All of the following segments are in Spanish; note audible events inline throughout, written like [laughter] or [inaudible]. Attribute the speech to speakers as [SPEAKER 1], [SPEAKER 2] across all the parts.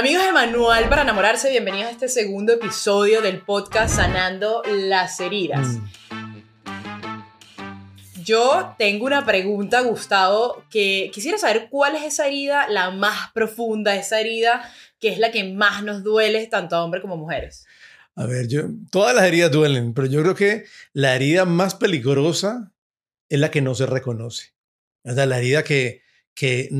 [SPEAKER 1] Amigos de Manual para enamorarse, bienvenidos a este segundo episodio del podcast Sanando las heridas.
[SPEAKER 2] Mm.
[SPEAKER 1] Yo tengo una pregunta, Gustavo, que quisiera saber cuál es esa herida, la más profunda, esa herida que es la que más nos duele tanto a hombres como a mujeres.
[SPEAKER 2] A ver, yo, todas las heridas duelen, pero yo creo que la herida más peligrosa es la que no se reconoce. O sea, la herida que, que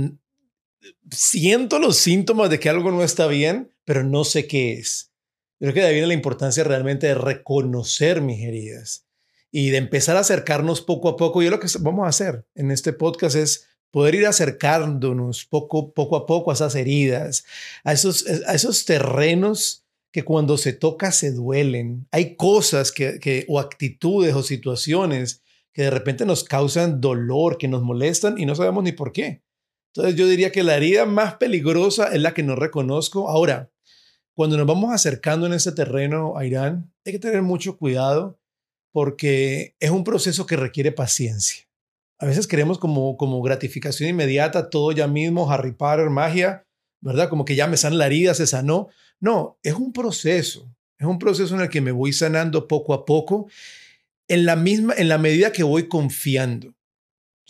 [SPEAKER 2] siento los síntomas de que algo no está bien, pero no sé qué es. Creo que de ahí viene la importancia realmente de reconocer mis heridas y de empezar a acercarnos poco a poco. Y lo que vamos a hacer en este podcast es poder ir acercándonos poco, poco a poco a esas heridas, a esos, a esos terrenos que cuando se toca se duelen. Hay cosas que, que, o actitudes o situaciones que de repente nos causan dolor, que nos molestan y no sabemos ni por qué. Entonces yo diría que la herida más peligrosa es la que no reconozco. Ahora, cuando nos vamos acercando en ese terreno a Irán, hay que tener mucho cuidado porque es un proceso que requiere paciencia. A veces queremos como, como gratificación inmediata, todo ya mismo, Harry Potter, magia, ¿verdad? Como que ya me sana la herida, se sanó. No, es un proceso. Es un proceso en el que me voy sanando poco a poco en la misma, en la medida que voy confiando.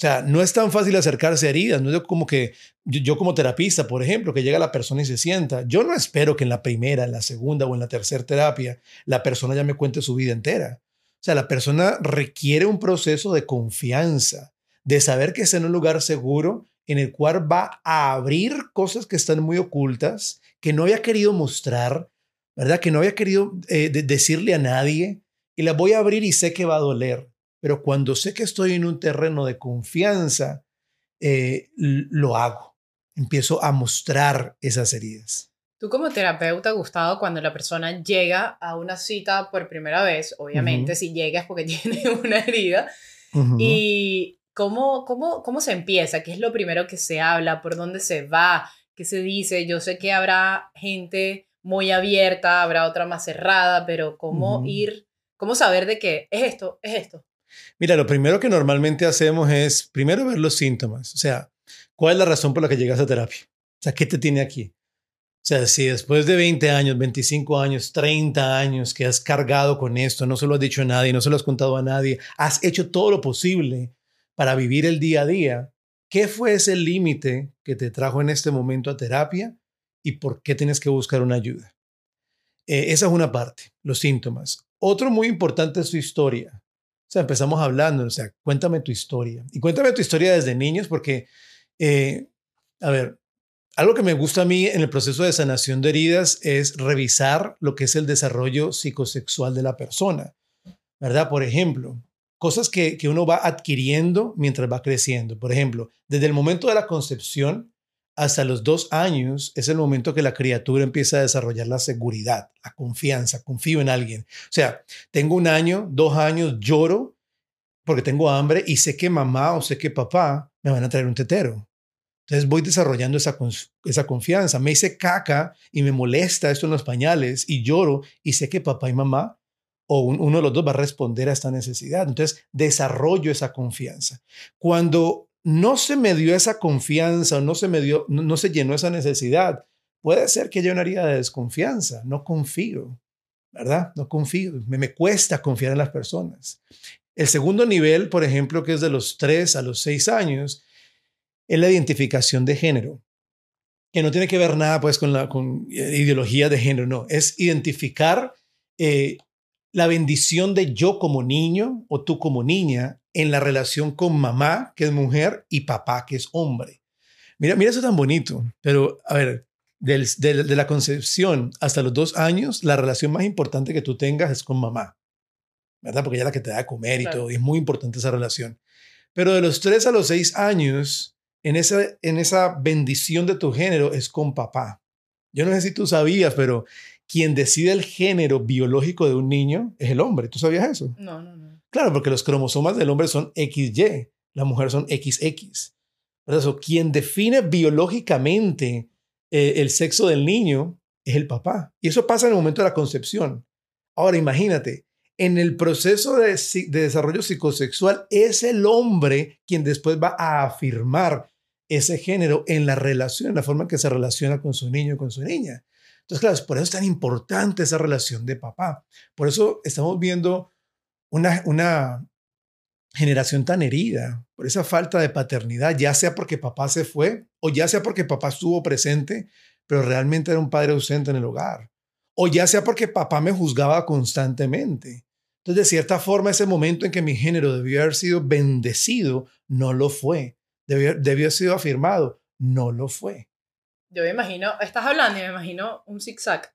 [SPEAKER 2] O sea, no es tan fácil acercarse a heridas. No es como que yo, como terapista, por ejemplo, que llega la persona y se sienta. Yo no espero que en la primera, en la segunda o en la tercera terapia la persona ya me cuente su vida entera. O sea, la persona requiere un proceso de confianza, de saber que está en un lugar seguro en el cual va a abrir cosas que están muy ocultas, que no había querido mostrar, ¿verdad? Que no había querido eh, de decirle a nadie y las voy a abrir y sé que va a doler. Pero cuando sé que estoy en un terreno de confianza, eh, lo hago. Empiezo a mostrar esas heridas.
[SPEAKER 1] Tú como terapeuta, Gustavo, cuando la persona llega a una cita por primera vez, obviamente uh -huh. si llega es porque [laughs] tiene una herida, uh -huh. y cómo, cómo, cómo se empieza, qué es lo primero que se habla, por dónde se va, qué se dice. Yo sé que habrá gente muy abierta, habrá otra más cerrada, pero cómo uh -huh. ir, cómo saber de qué es esto, es esto.
[SPEAKER 2] Mira, lo primero que normalmente hacemos es primero ver los síntomas, o sea, ¿cuál es la razón por la que llegas a terapia? O sea, ¿qué te tiene aquí? O sea, si después de 20 años, 25 años, 30 años que has cargado con esto, no se lo has dicho a nadie, no se lo has contado a nadie, has hecho todo lo posible para vivir el día a día, ¿qué fue ese límite que te trajo en este momento a terapia y por qué tienes que buscar una ayuda? Eh, esa es una parte, los síntomas. Otro muy importante es tu historia. O sea, empezamos hablando, o sea, cuéntame tu historia. Y cuéntame tu historia desde niños porque, eh, a ver, algo que me gusta a mí en el proceso de sanación de heridas es revisar lo que es el desarrollo psicosexual de la persona, ¿verdad? Por ejemplo, cosas que, que uno va adquiriendo mientras va creciendo. Por ejemplo, desde el momento de la concepción hasta los dos años es el momento que la criatura empieza a desarrollar la seguridad, la confianza, confío en alguien. O sea, tengo un año, dos años, lloro porque tengo hambre y sé que mamá o sé que papá me van a traer un tetero. Entonces voy desarrollando esa, esa confianza. Me hice caca y me molesta esto en los pañales y lloro y sé que papá y mamá o un, uno de los dos va a responder a esta necesidad. Entonces desarrollo esa confianza. Cuando no se me dio esa confianza no se me dio, no, se llenó esa necesidad, puede ser que haya una herida de desconfianza. No confío, ¿verdad? No confío. Me, me cuesta confiar en las personas. El segundo nivel, por ejemplo, que es de los 3 a los 6 años, es la identificación de género, que no tiene que ver nada pues con la con ideología de género, no, es identificar eh, la bendición de yo como niño o tú como niña en la relación con mamá, que es mujer, y papá, que es hombre. Mira, mira eso tan bonito, pero a ver, del, de, de la concepción hasta los dos años, la relación más importante que tú tengas es con mamá, ¿verdad? Porque ella es la que te da a comer y claro. todo, y es muy importante esa relación. Pero de los tres a los seis años, en esa, en esa bendición de tu género es con papá. Yo no sé si tú sabías, pero quien decide el género biológico de un niño es el hombre. ¿Tú sabías eso?
[SPEAKER 1] No, no, no.
[SPEAKER 2] Claro, porque los cromosomas del hombre son XY, la mujer son XX. Por eso, quien define biológicamente eh, el sexo del niño es el papá. Y eso pasa en el momento de la concepción. Ahora, imagínate, en el proceso de, de, desarrollo psicosexual es el hombre quien después va a afirmar ese género en la relación, en la forma en que se relaciona con su niño y con su niña. Entonces, claro, por eso es tan importante esa relación de papá. Por eso estamos viendo una, una generación tan herida, por esa falta de paternidad, ya sea porque papá se fue o ya sea porque papá estuvo presente, pero realmente era un padre ausente en el hogar. O ya sea porque papá me juzgaba constantemente. Entonces, de cierta forma, ese momento en que mi género debió haber sido bendecido, no lo fue. Debió, debió haber sido afirmado, no lo fue.
[SPEAKER 1] Yo me imagino, estás hablando y me imagino un zigzag.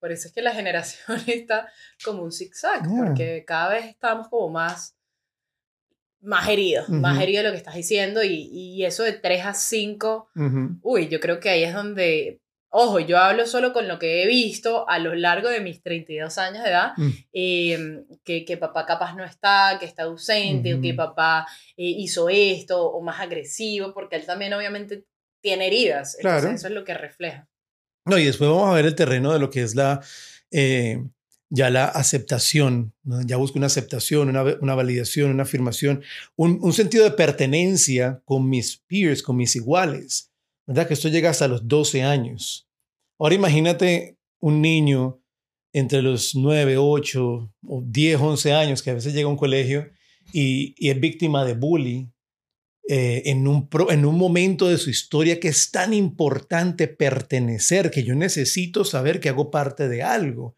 [SPEAKER 1] Por eso es que la generación [laughs] está como un zigzag, porque cada vez estamos como más, más heridos, más heridos de lo que estás diciendo, y, y eso de 3 a 5, uy, yo creo que ahí es donde, ojo, yo hablo solo con lo que he visto a lo largo de mis 32 años de edad, mm. em, que, que, papá capaz no está, que está ausente, o que papá eh, hizo esto, o más agresivo, porque él también obviamente tiene heridas. Claro. eso es lo que refleja.
[SPEAKER 2] No, y después vamos a ver el terreno de lo que es la, eh, ya la aceptación. Ya busco una aceptación, una, una validación, una afirmación, un, un, sentido de pertenencia con mis peers, con mis iguales. ¿Verdad? Que esto llega hasta los 12 años. Ahora imagínate un niño entre los 9, 8 o 10, 11 años que a veces llega a un colegio y, y es víctima de bullying eh, en, un en un momento de su historia que es tan importante pertenecer, que yo necesito saber que hago parte de algo.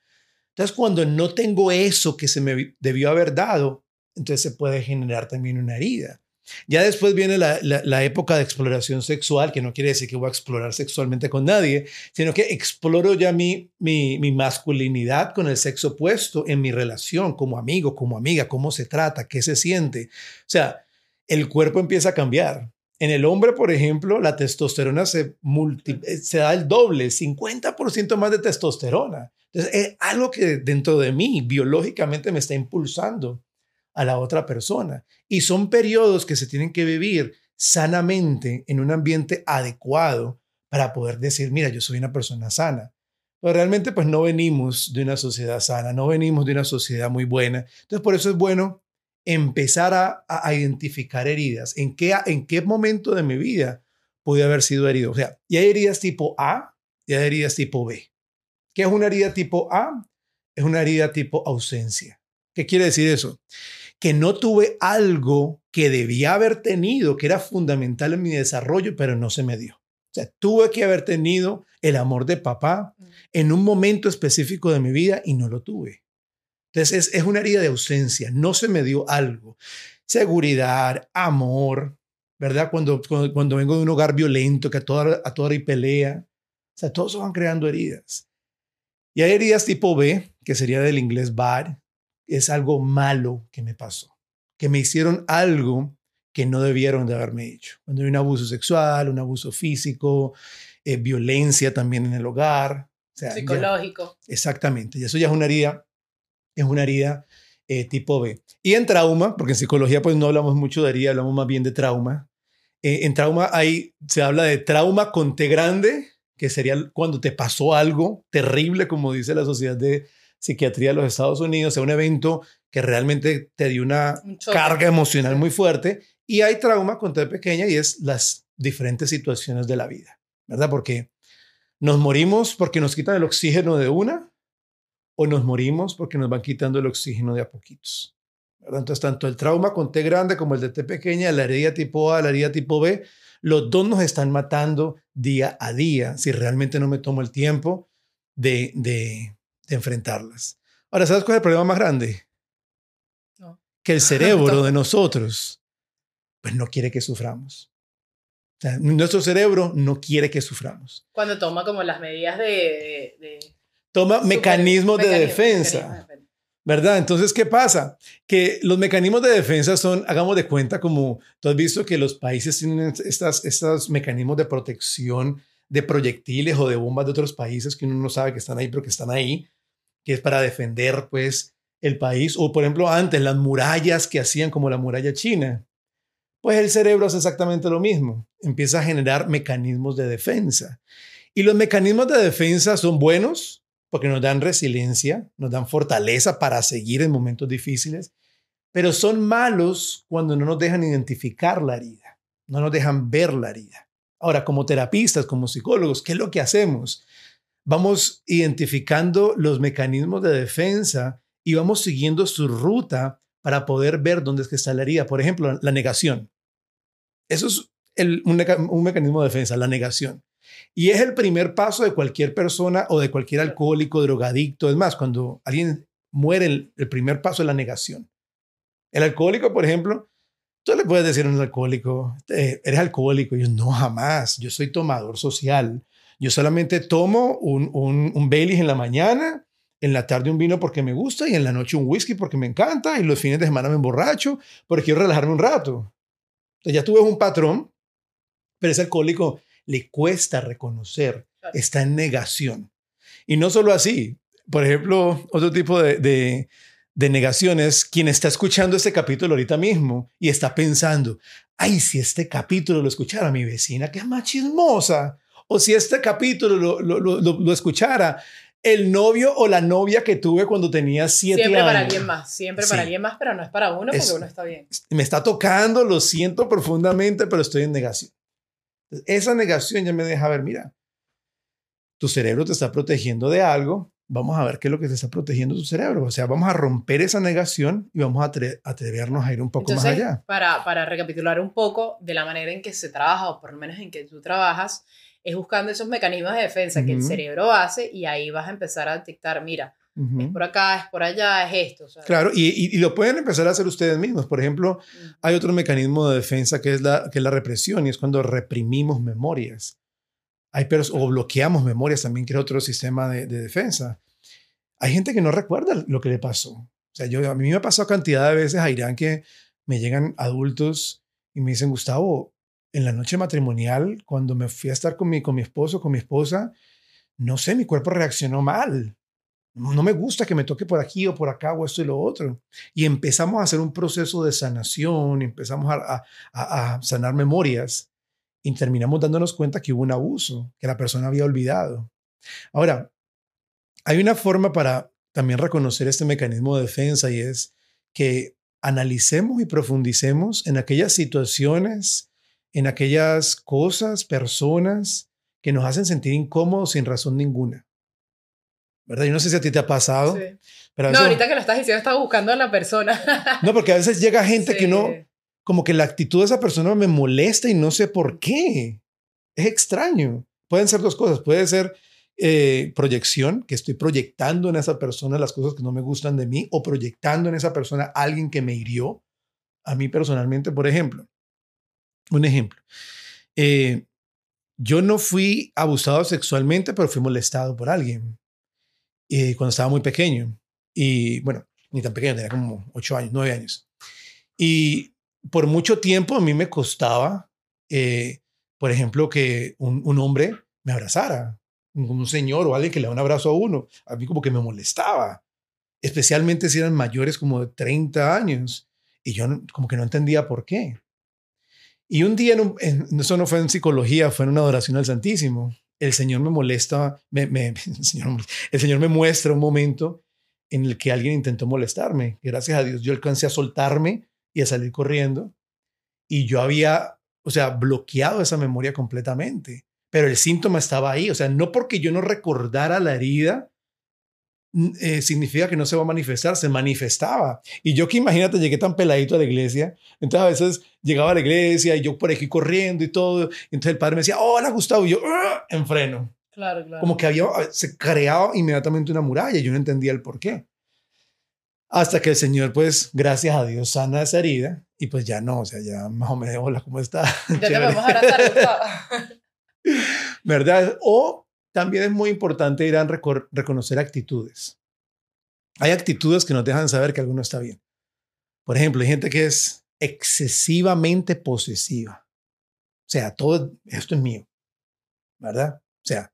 [SPEAKER 2] Entonces, cuando no tengo eso que se me debió haber dado, entonces se puede generar también una herida. Ya después viene la, la, época de exploración sexual, que no quiere decir que voy a explorar sexualmente con nadie, sino que exploro ya mi, mi, mi, masculinidad con el sexo opuesto en mi relación como amigo, como amiga, cómo se trata, qué se siente. O sea, el cuerpo empieza a cambiar. En el hombre, por ejemplo, la testosterona se, eh, se da el doble, 50% más de testosterona. Entonces, es algo que dentro de mí biológicamente me está impulsando a la otra persona. Y son periodos que se tienen que vivir sanamente en un ambiente adecuado para poder decir, mira, yo soy una persona sana. Pero realmente pues no venimos de una sociedad sana, no venimos de una sociedad muy buena. Entonces por eso es bueno empezar a, identificar heridas. ¿En qué, ¿En qué momento de mi vida pude haber sido herido? O sea, y hay heridas tipo A y hay heridas tipo B. ¿Qué es una herida tipo A? Es una herida tipo ausencia. ¿Qué quiere decir eso? Que no tuve algo que debía haber tenido, que era fundamental en mi desarrollo, pero no se me dio. O sea, tuve que haber tenido el amor de papá mm. en un momento específico de mi vida y no lo tuve. Entonces es, una herida de ausencia, no se me dio algo. Seguridad, amor, ¿verdad? Cuando, cuando, vengo de un hogar violento, que a toda, a toda hora hay pelea, o sea, todos van creando heridas. Y hay heridas tipo B, que sería del inglés bad, es algo malo que me pasó, que me hicieron algo que no debieron de haberme hecho. Cuando hay un abuso sexual, un abuso físico, eh, violencia también en el hogar.
[SPEAKER 1] Psicológico.
[SPEAKER 2] exactamente, y eso ya es una herida es una herida eh, tipo B. Y en trauma, porque en psicología pues no hablamos mucho de herida, hablamos más bien de trauma. Eh, en trauma hay, se habla de trauma con T grande, que sería cuando te pasó algo terrible, como dice la Sociedad de Psiquiatría de los Estados Unidos, sea un evento que realmente te dio una carga emocional muy fuerte. Y hay trauma con T pequeña y es las diferentes situaciones de la vida, ¿verdad? Porque nos morimos porque nos quitan el oxígeno de una, o nos morimos porque nos van quitando el oxígeno de a poquitos. Entonces, tanto el trauma con T grande como el de T pequeña, la herida tipo A, la herida tipo B, los dos nos están matando día a día si realmente no me tomo el tiempo de, de, enfrentarlas. Ahora, ¿sabes cuál es el problema más grande? Que el [laughs] cerebro de nosotros, pues no quiere que suframos. nuestro cerebro no quiere que suframos.
[SPEAKER 1] Cuando toma como las medidas de
[SPEAKER 2] toma mecanismos de defensa. ¿Verdad? Entonces, ¿qué pasa? Que los mecanismos de defensa son, hagamos de cuenta, como tú has visto que los países tienen estas, estos mecanismos de protección de proyectiles o de bombas de otros países que uno no sabe que están ahí, pero que están ahí, que es para defender, pues, el país. O, por ejemplo, antes, las murallas que hacían como la muralla china. Pues el cerebro hace exactamente lo mismo. Empieza a generar mecanismos de defensa. Y los mecanismos de defensa son buenos porque nos dan resiliencia, nos dan fortaleza para seguir en momentos difíciles, pero son malos cuando no nos dejan identificar la herida, no nos dejan ver la herida. Ahora, como terapistas, como psicólogos, ¿qué es lo que hacemos? Vamos identificando los mecanismos de defensa y vamos siguiendo su ruta para poder ver dónde es que está la herida. Por ejemplo, la negación. Eso es un, mecanismo de defensa, la negación. Y es el primer paso de cualquier persona o de cualquier alcohólico, drogadicto. Es más, cuando alguien muere, el, primer paso es la negación. El alcohólico, por ejemplo, tú le puedes decir a un alcohólico, eres alcohólico. Y yo, no, jamás. Yo soy tomador social. Yo solamente tomo un, un, un Baileys en la mañana, en la tarde un vino porque me gusta y en la noche un whisky porque me encanta y los fines de semana me emborracho porque quiero relajarme un rato. Entonces ya tú ves un patrón, pero ese alcohólico le cuesta reconocer, está en negación. Y no solo así, por ejemplo, otro tipo de, de, de negación es quien está escuchando este capítulo ahorita mismo y está pensando, ay, si este capítulo lo escuchara mi vecina, que es más chismosa, o si este capítulo lo, lo, lo, lo escuchara el novio o la novia que tuve cuando tenía siete
[SPEAKER 1] siempre
[SPEAKER 2] años.
[SPEAKER 1] Siempre para alguien más, siempre para alguien más, pero no es para uno porque uno está bien.
[SPEAKER 2] Me está tocando, lo siento profundamente, pero estoy en negación. Esa negación ya me deja ver, mira, tu cerebro te está protegiendo de algo, vamos a ver qué es lo que te está protegiendo tu cerebro. O sea, vamos a romper esa negación y vamos a atrevernos a ir un poco más allá.
[SPEAKER 1] Para, para recapitular un poco de la manera en que se trabaja, o por lo menos en que tú trabajas, es buscando esos mecanismos de defensa que el cerebro hace y ahí vas a empezar a detectar, mira, es por acá, es por allá, es esto.
[SPEAKER 2] Claro, y, y, lo pueden empezar a hacer ustedes mismos. Por ejemplo, hay otro mecanismo de defensa que es la, que es la represión y es cuando reprimimos memorias. Hay o bloqueamos memorias también, que es otro sistema de, de, defensa. Hay gente que no recuerda lo que le pasó. O sea, yo, a mí me ha pasado cantidad de veces a Irán que me llegan adultos y me dicen, Gustavo, en la noche matrimonial, cuando me fui a estar con mi, con mi esposo, con mi esposa, no sé, mi cuerpo reaccionó mal. No me gusta que me toque por aquí o por acá o esto y lo otro. Y empezamos a hacer un proceso de sanación, empezamos a, sanar memorias y terminamos dándonos cuenta que hubo un abuso, que la persona había olvidado. Ahora, hay una forma para también reconocer este mecanismo de defensa y es que analicemos y profundicemos en aquellas situaciones en aquellas cosas, personas que nos hacen sentir incómodos sin razón ninguna. ¿Verdad? Yo no sé si a ti te ha pasado. Sí.
[SPEAKER 1] Pero no, ahorita que lo estás diciendo, estaba buscando a la persona.
[SPEAKER 2] no, porque a veces llega gente que no, como que la actitud de esa persona me molesta y no sé por qué. Es extraño. Pueden ser dos cosas. Puede ser eh, proyección, que estoy proyectando en esa persona las cosas que no me gustan de mí, o proyectando en esa persona alguien que me hirió. A mí personalmente, por ejemplo, un ejemplo. Eh, yo no fui abusado sexualmente, pero fui molestado por alguien eh, cuando estaba muy pequeño. Y bueno, ni tan pequeño, tenía como ocho años, nueve años. Y por mucho tiempo a mí me costaba, eh, por ejemplo, que un, un, hombre me abrazara, un señor o alguien que le da un abrazo a uno. A mí como que me molestaba, especialmente si eran mayores como de 30 años. Y yo como que no entendía por qué. Y un día, en eso no fue en psicología, fue en una adoración al Santísimo. El Señor me molesta, [laughs] el, Señor, el Señor me muestra un momento en el que alguien intentó molestarme. Gracias a Dios yo alcancé a soltarme y a salir corriendo. Y yo había, o sea, bloqueado esa memoria completamente. Pero el síntoma estaba ahí. O sea, no porque yo no recordara la herida, eh, significa que no se va a manifestar, se manifestaba. Y yo que imagínate, llegué tan peladito a la iglesia, entonces a veces llegaba a la iglesia y yo por aquí corriendo y todo, entonces el padre me decía, hola Gustavo, y yo en freno.
[SPEAKER 1] Claro, claro.
[SPEAKER 2] Como que había, se creaba inmediatamente una muralla, y yo no entendía el por qué. Hasta que el Señor, pues, gracias a Dios, sana esa herida y pues ya no, o sea, ya más o menos, hola, ¿cómo está?
[SPEAKER 1] Ya [laughs] te vamos a abrazar. [laughs]
[SPEAKER 2] ¿Verdad? O también es muy importante ir a reconocer actitudes. Hay actitudes que nos dejan saber que alguno está bien. Por ejemplo, hay gente que es excesivamente posesiva. O sea, todo esto es mío, ¿verdad? O sea,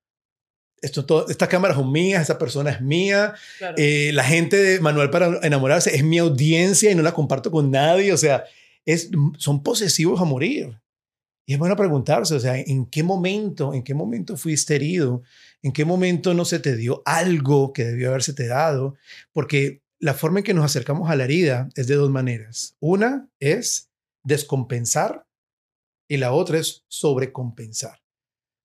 [SPEAKER 2] esto todo, esta cámara es mía, esta persona es mía. Eh, la gente de Manuel para enamorarse es mi audiencia y no la comparto con nadie. O sea, es, son posesivos a morir. Y es bueno preguntarse, o sea, ¿en qué momento, en qué momento fuiste herido? ¿En qué momento no se te dio algo que debió haberse te dado? Porque la forma en que nos acercamos a la herida es de dos maneras. Una es descompensar y la otra es sobrecompensar.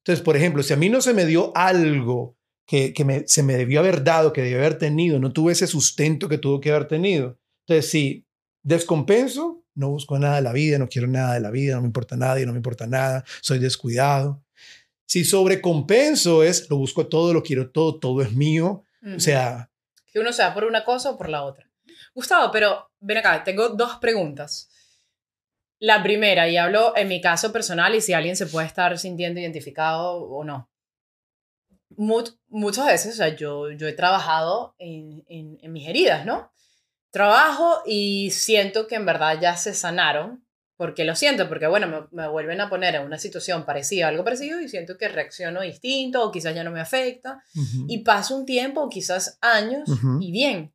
[SPEAKER 2] Entonces, por ejemplo, si a mí no se me dio algo que, que se me debió haber dado, que debió haber tenido, no tuve ese sustento que tuvo que haber tenido. Entonces, si descompenso, no busco nada de la vida, no quiero nada de la vida, no me importa nadie, no me importa nada, soy descuidado. Si sobrecompenso es, lo busco todo, lo quiero todo, todo es mío. O sea...
[SPEAKER 1] Que uno sea por una cosa o por la otra. Gustavo, pero ven acá, tengo dos preguntas. La primera, y hablo en mi caso personal y si alguien se puede estar sintiendo identificado o no. muchas veces, o sea, yo, yo he trabajado en, en, en mis heridas, ¿no? Trabajo y siento que en verdad ya se sanaron, porque lo siento, porque bueno, me, vuelven a poner en una situación parecida, algo parecido, y siento que reacciono distinto, o quizás ya no me afecta, y paso un tiempo, o quizás años, y bien.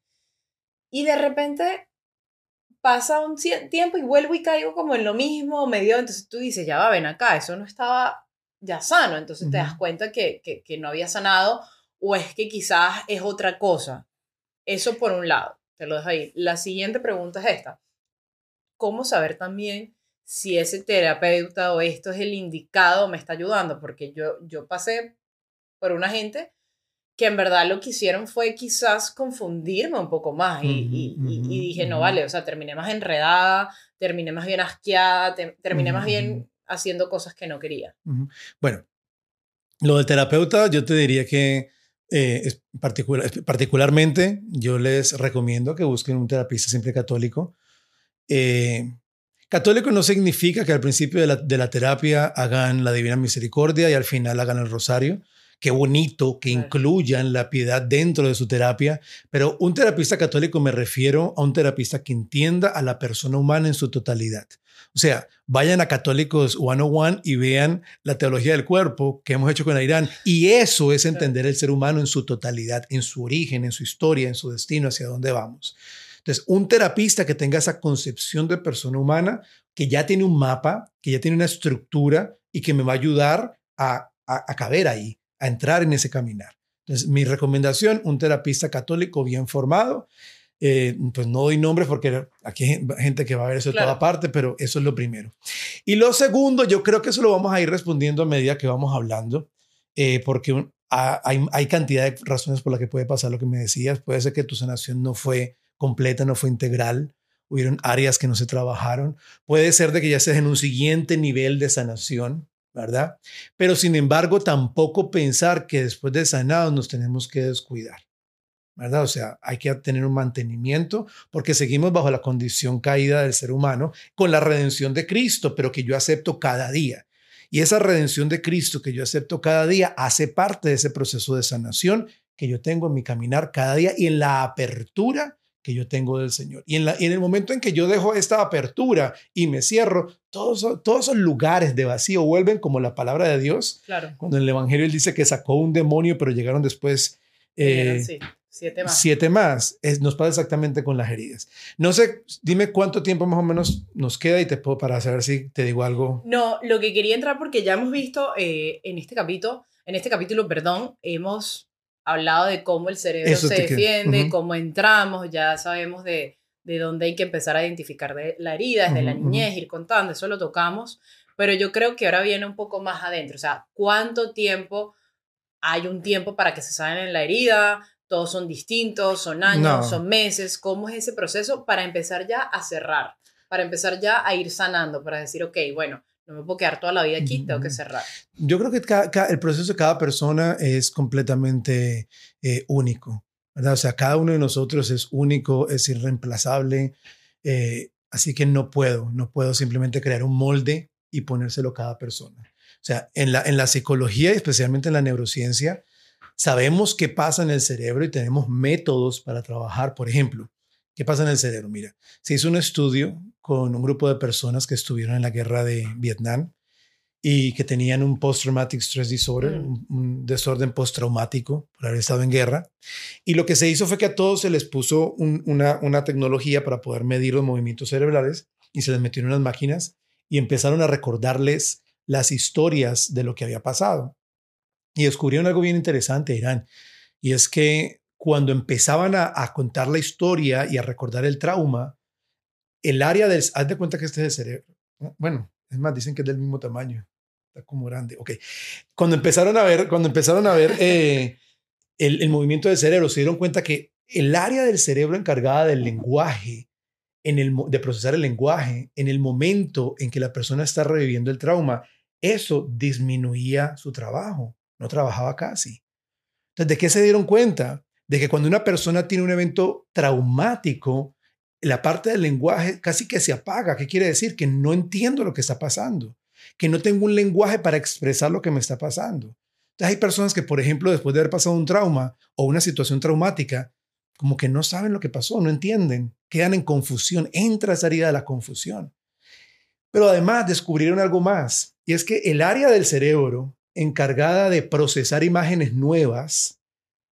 [SPEAKER 1] Y de repente pasa un tiempo y vuelvo y caigo como en lo mismo, medio, entonces tú dices, ya va, ven acá, eso no estaba ya sano, entonces te das cuenta que, que, que no había sanado, o es que quizás es otra cosa. Eso por un lado, te lo dejo ahí. La siguiente pregunta es esta. Cómo saber también si ese terapeuta o esto es el indicado me está ayudando, porque yo, yo pasé por una gente que en verdad lo que hicieron fue quizás confundirme un poco más y, dije, no vale, o sea, terminé más enredada, terminé más bien asqueada, terminé más bien haciendo cosas que no quería.
[SPEAKER 2] Bueno, lo del terapeuta yo te diría que eh, particular, particularmente yo les recomiendo que busquen un terapista siempre católico eh, católico no significa que al principio de la, terapia hagan la Divina Misericordia y al final hagan el rosario. Qué bonito que incluyan la piedad dentro de su terapia, pero un terapista católico me refiero a un terapista que entienda a la persona humana en su totalidad. O sea, vayan a Católicos 101 y vean la teología del cuerpo que hemos hecho con Irán. Y eso es entender el ser humano en su totalidad, en su origen, en su historia, en su destino, hacia dónde vamos. Entonces, un terapista que tenga esa concepción de persona humana, que ya tiene un mapa, que ya tiene una estructura y que me va a ayudar a, a, caber ahí, a entrar en ese caminar. Entonces, mi recomendación, un terapista católico bien formado. Eh, pues no doy nombres porque aquí hay gente que va a ver eso de toda parte, pero eso es lo primero. Y lo segundo, yo creo que eso lo vamos a ir respondiendo a medida que vamos hablando, eh, porque hay, hay cantidad de razones por las que puede pasar lo que me decías. Puede ser que tu sanación no fue completa, no fue integral, hubieron áreas que no se trabajaron. Puede ser de que ya estés en un siguiente nivel de sanación, ¿verdad? Pero sin embargo, tampoco pensar que después de sanados nos tenemos que descuidar, ¿verdad? O sea, hay que tener un mantenimiento porque seguimos bajo la condición caída del ser humano con la redención de Cristo, pero que yo acepto cada día. Y esa redención de Cristo que yo acepto cada día hace parte de ese proceso de sanación que yo tengo en mi caminar cada día y en la apertura que yo tengo del Señor. Y en, la, en el momento en que yo dejo esta apertura y me cierro, todos, todos esos lugares de vacío vuelven como la palabra de Dios.
[SPEAKER 1] Claro.
[SPEAKER 2] Cuando en el Evangelio él dice que sacó un demonio, pero llegaron después
[SPEAKER 1] eh, siete más.
[SPEAKER 2] Siete más. Es, nos pasa exactamente con las heridas. No sé, dime cuánto tiempo más o menos nos queda y te puedo para saber si te digo algo.
[SPEAKER 1] No, lo que quería entrar porque ya hemos visto eh, en este capítulo, en este capítulo, perdón, hemos hablado de cómo el cerebro se defiende, cómo entramos, ya sabemos de, de dónde hay que empezar a identificar de la herida, desde la niñez, ir contando, eso lo tocamos, pero yo creo que ahora viene un poco más adentro, o sea, ¿cuánto tiempo hay un tiempo para que se sane la herida? Todos son distintos, son años, son meses, ¿cómo es ese proceso para empezar ya a cerrar? Para empezar ya a ir sanando, para decir, ok, bueno, no me puedo quedar toda la vida aquí, tengo que cerrar.
[SPEAKER 2] Yo creo que el proceso de cada persona es completamente eh, único, ¿verdad? O sea, cada uno de nosotros es único, es irreemplazable, eh, así que no puedo, no puedo simplemente crear un molde y ponérselo a cada persona. O sea, en la, en la psicología y especialmente en la neurociencia, sabemos qué pasa en el cerebro y tenemos métodos para trabajar. Por ejemplo, ¿qué pasa en el cerebro? Mira, se hizo un estudio con un grupo de personas que estuvieron en la guerra de Vietnam y que tenían un post-traumatic stress disorder, mm. un, desorden postraumático por haber estado en guerra. Y lo que se hizo fue que a todos se les puso una, una tecnología para poder medir los movimientos cerebrales y se les metieron unas máquinas y empezaron a recordarles las historias de lo que había pasado. Y descubrieron algo bien interesante, Irán, y es que cuando empezaban a, a contar la historia y a recordar el trauma, el área del, haz de cuenta que este es el cerebro. Bueno, Es más, dicen que es del mismo tamaño. Está como grande. Ok. Cuando empezaron a ver, cuando empezaron a ver eh, el, el, movimiento del cerebro, se dieron cuenta que el área del cerebro encargada del lenguaje, en el, de procesar el lenguaje, en el momento en que la persona está reviviendo el trauma, eso disminuía su trabajo. No trabajaba casi. Entonces, ¿de qué se dieron cuenta? De que cuando una persona tiene un evento traumático, la parte del lenguaje casi que se apaga. ¿Qué quiere decir? Que no entiendo lo que está pasando, que no tengo un lenguaje para expresar lo que me está pasando. Entonces hay personas que, por ejemplo, después de haber pasado un trauma o una situación traumática, como que no saben lo que pasó, no entienden, quedan en confusión, entra esa herida de la confusión. Pero además descubrieron algo más, y es que el área del cerebro encargada de procesar imágenes nuevas,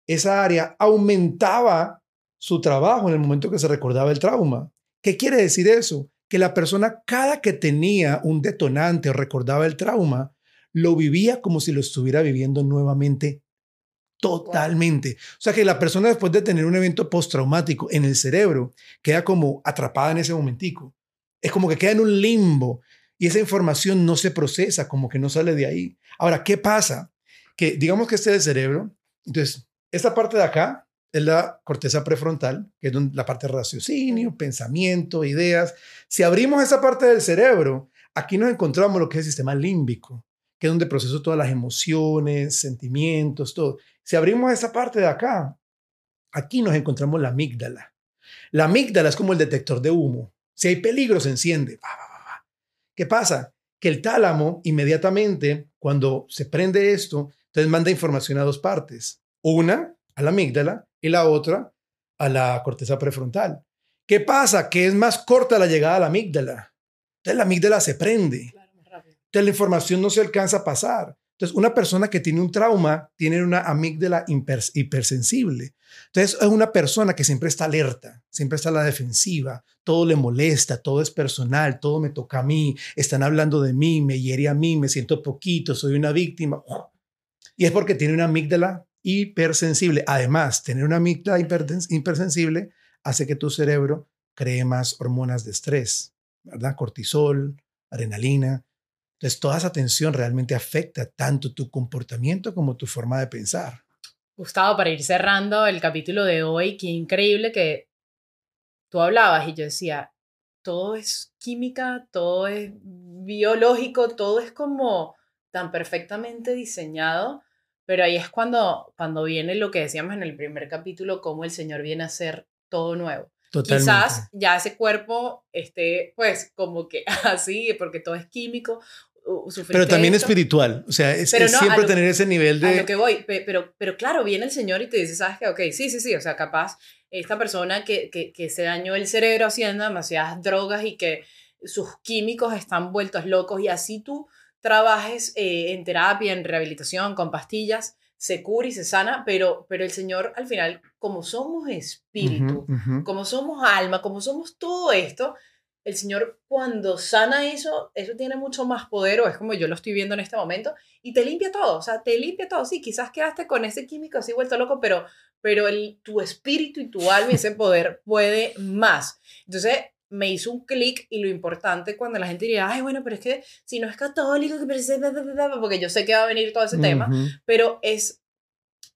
[SPEAKER 2] esa área aumentaba su trabajo en el momento que se recordaba el trauma. ¿Qué quiere decir eso? Que la persona cada que tenía un detonante o recordaba el trauma, lo vivía como si lo estuviera viviendo nuevamente totalmente. O sea que la persona después de tener un evento postraumático en el cerebro queda como atrapada en ese momentico. Es como que queda en un limbo y esa información no se procesa, como que no sale de ahí. Ahora, ¿qué pasa? Que digamos que este es el cerebro, entonces esta parte de acá es la corteza prefrontal, que es la parte de raciocinio, pensamiento, ideas. Si abrimos esa parte del cerebro, aquí nos encontramos lo que es el sistema límbico, que es donde proceso todas las emociones, sentimientos, todo. Si abrimos esa parte de acá, aquí nos encontramos la amígdala. La amígdala es como el detector de humo. Si hay peligro, se enciende. ¿Qué pasa? Que el tálamo, inmediatamente, cuando se prende esto, entonces manda información a dos partes. Una, a la amígdala, y la otra a la corteza prefrontal. ¿Qué pasa? Que es más corta la llegada a la amígdala. Entonces la amígdala se prende. Entonces la información no se alcanza a pasar. Entonces una persona que tiene un trauma tiene una amígdala hipersensible. Entonces es una persona que siempre está alerta, siempre está a la defensiva, todo le molesta, todo es personal, todo me toca a mí, están hablando de mí, me hiere a mí, me siento poquito, soy una víctima. Y es porque tiene una amígdala hipersensible. Además, tener una amígdala hipersensible hace que tu cerebro cree más hormonas de estrés, ¿verdad? Cortisol, adrenalina. Entonces, toda esa tensión realmente afecta tanto tu comportamiento como tu forma de pensar.
[SPEAKER 1] Gustavo, para ir cerrando el capítulo de hoy, qué increíble que tú hablabas y yo decía, todo es química, todo es biológico, todo es como tan perfectamente diseñado pero ahí es cuando, cuando viene lo que decíamos en el primer capítulo, cómo el Señor viene a hacer todo nuevo. Quizás ya ese cuerpo esté pues como que [laughs] así, porque todo es químico.
[SPEAKER 2] Pero también espiritual, o sea, es, siempre tener ese nivel de...
[SPEAKER 1] A lo que voy, pero, pero claro, viene el Señor y te dice, ¿sabes qué? Ok, sí, sí, sí, o sea, capaz esta persona que, que, que se dañó el cerebro haciendo demasiadas drogas y que sus químicos están vueltos locos y así tú trabajes eh, en terapia, en rehabilitación, con pastillas, se cura y se sana, pero, pero el Señor al final, como somos espíritu, como somos alma, como somos todo esto, el Señor cuando sana eso, eso tiene mucho más poder, o es como yo lo estoy viendo en este momento, y te limpia todo, o sea, te limpia todo, sí, quizás quedaste con ese químico así vuelto loco, pero, pero el, tu espíritu y tu alma y ese poder puede más. Entonces, me hizo un clic y lo importante cuando la gente diría, ay, bueno, pero es que si no es católico, porque yo sé que va a venir todo ese tema, pero es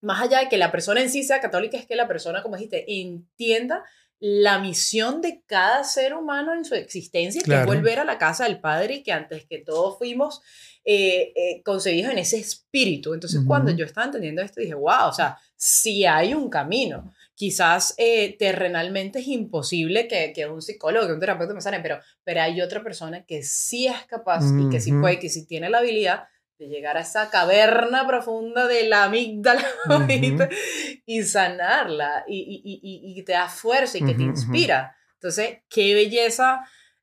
[SPEAKER 1] más allá de que la persona en sí sea católica, es que la persona, como dijiste, entienda la misión de cada ser humano en su existencia, que es volver a la casa del Padre y que antes que todos fuimos eh, eh, concebidos en ese espíritu. Entonces, cuando yo estaba entendiendo esto, dije, wow, o sea, sí hay un camino quizás eh, terrenalmente es imposible que, que, un psicólogo, que un terapeuta me sane, pero, pero hay otra persona que sí es capaz y que sí puede, que sí tiene la habilidad de llegar a esa caverna profunda de la amígdala [laughs] y sanarla y, y, y, y, te da fuerza y que te inspira. Entonces, qué belleza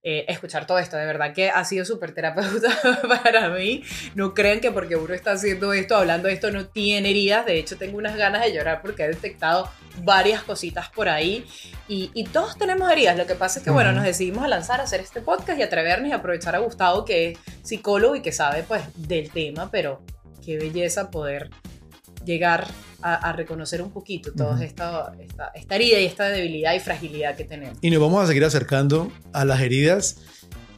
[SPEAKER 1] eh, escuchar todo esto. De verdad que ha sido súper terapeuta [laughs] para mí. No crean que porque uno está haciendo esto, hablando de esto, no tiene heridas. De hecho, tengo unas ganas de llorar porque he detectado varias cositas por ahí. Y, y todos tenemos heridas. Lo que pasa es que, bueno, nos decidimos a lanzar, a hacer este podcast y atrevernos y aprovechar a Gustavo, que es psicólogo y que sabe, pues, del tema. Pero qué belleza poder llegar a, reconocer un poquito toda esta, esta, herida y esta debilidad y fragilidad que tenemos.
[SPEAKER 2] Y nos vamos a seguir acercando a las heridas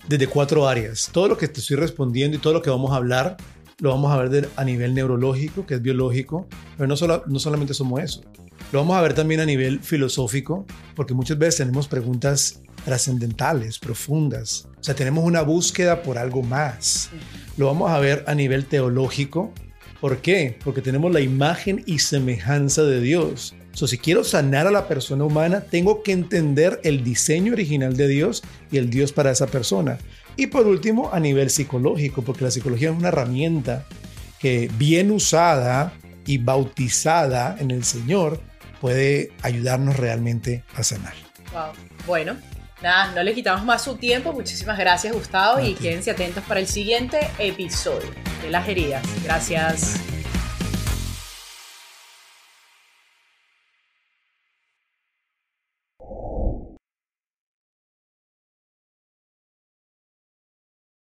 [SPEAKER 2] desde cuatro áreas. Todo lo que te estoy respondiendo y todo lo que vamos a hablar lo vamos a ver a nivel neurológico, que es biológico, pero no, solo, no solamente somos eso. Lo vamos a ver también a nivel filosófico, porque muchas veces tenemos preguntas trascendentales, profundas. O sea, tenemos una búsqueda por algo más. Lo vamos a ver a nivel teológico. ¿Por qué? Porque tenemos la imagen y semejanza de Dios. So, si quiero sanar a la persona humana, tengo que entender el diseño original de Dios y el Dios para esa persona. Y por último, a nivel psicológico, porque la psicología es una herramienta que bien usada y bautizada en el Señor puede ayudarnos realmente a sanar.
[SPEAKER 1] Wow. Bueno, nada, no le quitamos más su tiempo. Muchísimas gracias, Gustavo, y quédense atentos para el siguiente episodio de Las Heridas. Gracias.